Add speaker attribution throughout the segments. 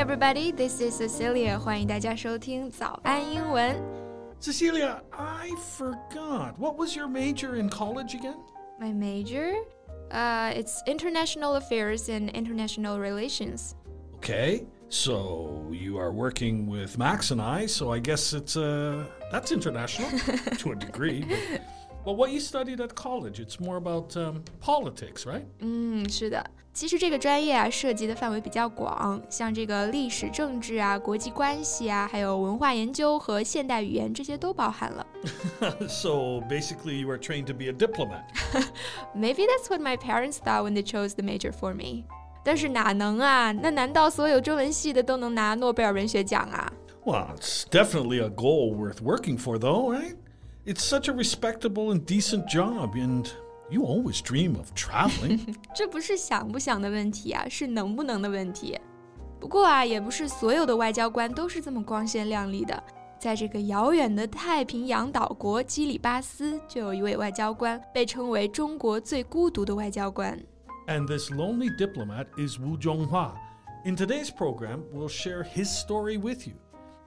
Speaker 1: everybody, this is Cecilia. 欢迎大家收听早安英文。
Speaker 2: Cecilia, I forgot. What was your major in college again?
Speaker 1: My major? Uh, it's international affairs and international relations.
Speaker 2: Okay, so you are working with Max and I, so I guess it's uh that's international to a degree. But, but what you studied at college, it's more about um, politics, right?
Speaker 1: 嗯，是的。其实这个专业啊，涉及的范围比较广，像这个历史、政治啊、国际关系啊，还有文化研究和现代语言，这些都包含了。
Speaker 2: so basically, you were trained to be a diplomat.
Speaker 1: Maybe that's what my parents thought when they chose the major for me. 但是哪能啊？那难道所有中文系的都能拿诺贝尔文学奖啊？
Speaker 2: Well, it's definitely a goal worth working for, though, right? It's such a respectable and decent job, and you always dream of traveling.
Speaker 1: 这不是想不想的问题啊，是能不能的问题。不过啊，也不是所有的外交官都是这么光鲜亮丽的。在这个遥远的太平洋岛国基里巴斯，就有一位外交官被称为中国最孤独的外交官。
Speaker 2: And this lonely diplomat is Wu Zhonghua. In today's program, we'll share his story with you,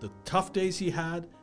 Speaker 2: the tough days he had,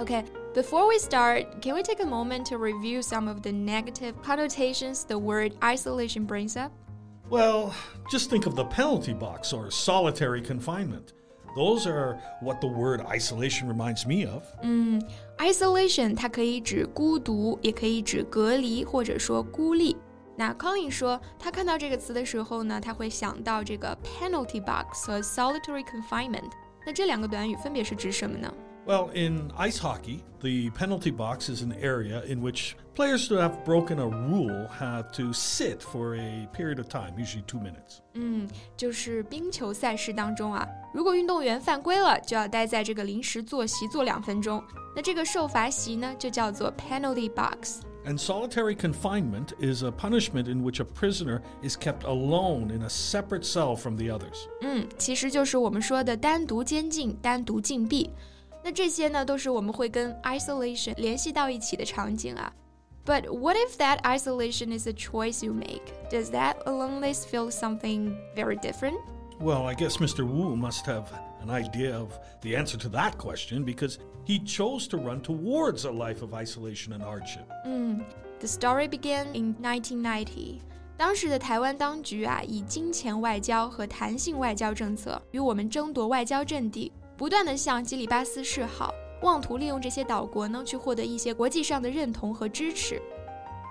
Speaker 1: Okay. Before we start, can we take a moment to review some of the negative connotations the word isolation brings up?
Speaker 2: Well, just think of the penalty box or solitary confinement. Those are what the word isolation reminds me of.
Speaker 1: 嗯，isolation 它可以指孤独，也可以指隔离或者说孤立。那 Colin 说，他看到这个词的时候呢，他会想到这个 penalty box 和 solitary confinement。那这两个短语分别是指什么呢
Speaker 2: ？well, in ice hockey, the penalty box is an area in which players who have broken a rule have to sit for a period of time, usually two minutes.
Speaker 1: 嗯，就是冰球赛事当中啊，如果运动员犯规了，就要待在这个临时坐席坐两分钟。那这个受罚席呢，就叫做 penalty
Speaker 2: box。and solitary confinement is a punishment in which a prisoner is kept alone in a separate cell from the others.
Speaker 1: 嗯，其实就是我们说的单独监禁、单独禁闭。 那这些呢，都是我们会跟 isolation 联系到一起的场景啊。But what if that isolation is a choice you make? Does that loneliness feel something very different?
Speaker 2: Well, I guess Mr. Wu must have an idea of the answer to that question because he chose to run towards a life of isolation and hardship.
Speaker 1: Mm, the story began in 1990. 当时的台湾当局啊，以金钱外交和弹性外交政策与我们争夺外交阵地， 不断的向基里巴斯示好，妄图利用这些岛国呢，去获得一些国际上的认同和支持。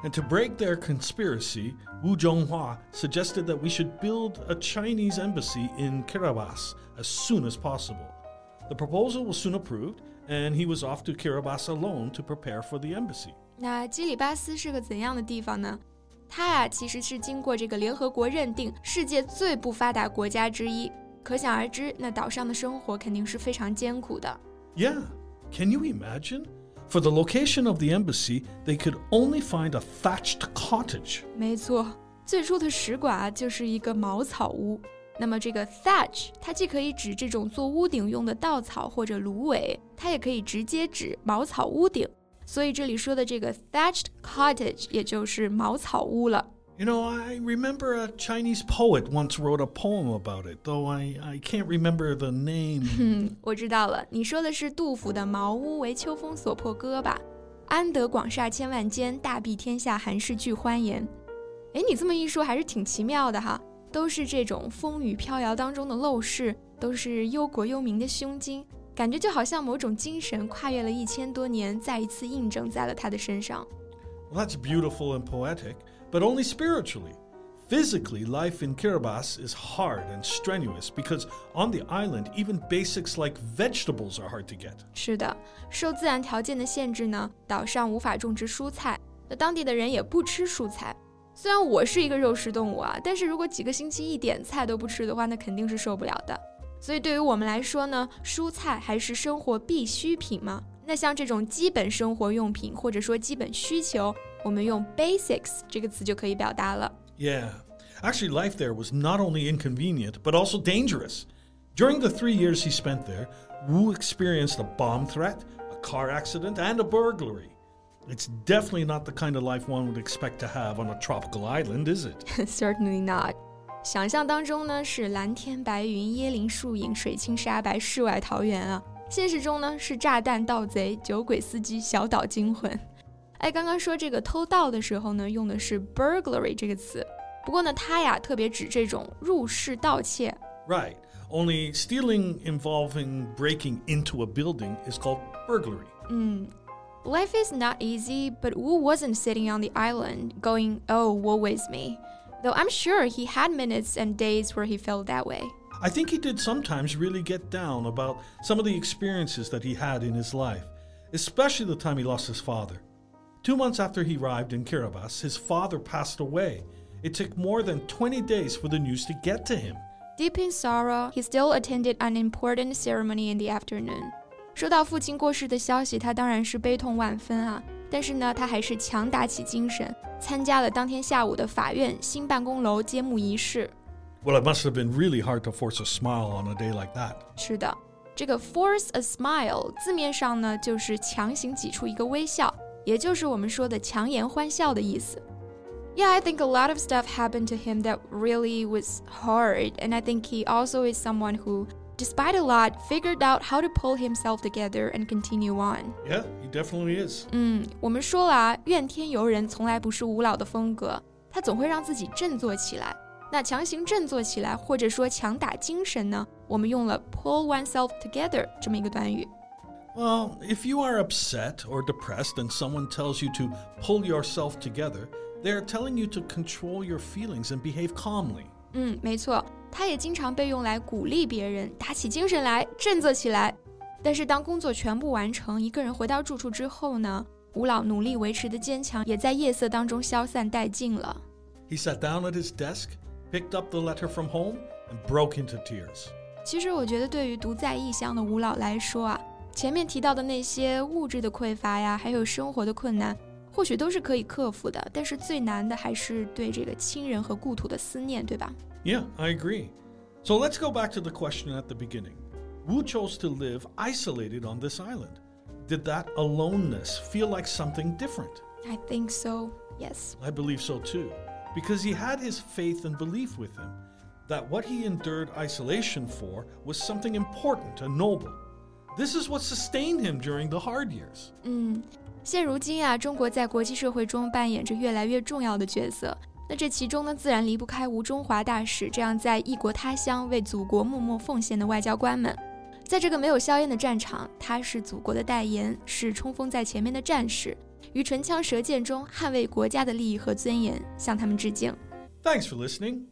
Speaker 2: And to break their conspiracy, Wu Zhonghua suggested that we should build a Chinese embassy in Kiribati as soon as possible. The proposal was soon approved, and he was off to Kiribati alone to prepare for the embassy.
Speaker 1: 那基里巴斯是个怎样的地方呢？它啊，其实是经过这个联合国认定世界最不发达国家之一。可想而知，那岛上的生活肯定是非常艰苦的。
Speaker 2: Yeah, can you imagine? For the location of the embassy, they could only find a thatched cottage.
Speaker 1: 没错，最初的使馆啊就是一个茅草屋。那么这个 thatch，它既可以指这种做屋顶用的稻草或者芦苇，它也可以直接指茅草屋顶。所以这里说的这个 thatched cottage，也就是茅草屋了。
Speaker 2: You know, I remember a Chinese poet once wrote a poem about it, though I, I can't remember the name.
Speaker 1: 嗯，我知道了，你说的是杜甫的《茅屋为秋风所破歌》吧？安得广厦千万间，大庇天下寒士俱欢颜。哎，你这么一说，还是挺奇妙的哈。都是这种风雨飘摇当中的陋室，都是忧国忧民的胸襟，感觉就好像某种精神跨越了一千多年，再一次印证在了他的身上。
Speaker 2: Well, that's beautiful and poetic but only spiritually. Physically, life in Kiribati is hard and strenuous because on the island, even basics like vegetables are hard to get.
Speaker 1: 是的，受自然条件的限制呢，岛上无法种植蔬菜，那当地的人也不吃蔬菜。虽然我是一个肉食动物啊，但是如果几个星期一点菜都不吃的话，那肯定是受不了的。所以对于我们来说呢，蔬菜还是生活必需品吗？ 那像这种基本生活用品或者说基本需求， 我们用 basics 这个词就可以表达了。
Speaker 2: Yeah. Actually, life there was not only inconvenient, but also dangerous. During the three years he spent there, Wu experienced a bomb threat, a car accident, and a burglary. It's definitely not the kind of life one would expect to have on a tropical island, is it?
Speaker 1: Certainly not. 想象当中呢是蓝天白云、椰林树影、水清沙白、世外桃源啊。现实中呢是炸弹、盗贼、酒鬼司机、小岛惊魂。 哎，刚刚说这个偷盗的时候呢，用的是 burglary 这个词。不过呢，它呀特别指这种入室盗窃。
Speaker 2: Right. Only stealing involving breaking into a building is called burglary.
Speaker 1: Mm. Life is not easy, but Wu wasn't sitting on the island going, oh, woe is me. Though I'm sure he had minutes and days where he felt that way.
Speaker 2: I think he did sometimes really get down about some of the experiences that he had in his life, especially the time he lost his father. Two months after he arrived in Kiribati, his father passed away. It took more than 20 days for the news to get to him.
Speaker 1: Deep in sorrow, he still attended an important ceremony in the afternoon. 收到父亲过世的消息，他当然是悲痛万分啊。但是呢，他还是强打起精神，参加了当天下午的法院新办公楼揭幕仪式。
Speaker 2: well, it must have been really hard to force a smile on a day like that.
Speaker 1: 是的，这个 force a smile 字面上呢就是强行挤出一个微笑， 也就是我们说的强颜欢笑的意思。Yeah, I think a lot of stuff happened to him that really was hard, and I think he also is someone who despite a lot, figured out how to pull himself together and continue on.
Speaker 2: Yeah, he definitely is.
Speaker 1: 嗯，我们说了啊，怨天尤人从来不是吴老的风格，他总会让自己振作起来。那强行振作起来，或者说强打精神呢？我们用了 pull oneself together 这么一个短语。
Speaker 2: Well, if you are upset or depressed and someone tells you to pull yourself together, they are telling you to control your feelings and behave calmly.
Speaker 1: 嗯，没错，它也经常被用来鼓励别人，打起精神来，振作起来。但是当工作全部完成，一个人回到住处之后呢，吴老努力维持的坚强也在夜色当中消散殆尽了。
Speaker 2: He sat down at his desk picked up the letter from home and broke into tears.
Speaker 1: 其实我觉得，对于独在异乡的吴老来说啊， 前面提到的那些物质的匮乏呀，还有生活的困难，或许都是可以克服的。但是最难的还是对这个亲人和故土的思念，对吧？
Speaker 2: Yeah, I agree. So let's go back to the question at the beginning. Wu chose to live isolated on this island. Did that aloneness feel like something different?
Speaker 1: I think so. Yes.
Speaker 2: I believe so too because he had his faith and belief with him that what he endured isolation for was something important and noble. This is what sustained him during the hard years.
Speaker 1: 嗯，现如今啊，中国在国际社会中扮演着越来越重要的角色。那这其中呢，自然离不开吴中华大使这样在异国他乡为祖国默默奉献的外交官们。在这个没有硝烟的战场，他是祖国的代言，是冲锋在前面的战士。于唇枪舌剑中捍卫国家的利益和尊严，向他们致敬。
Speaker 2: Thanks for listening.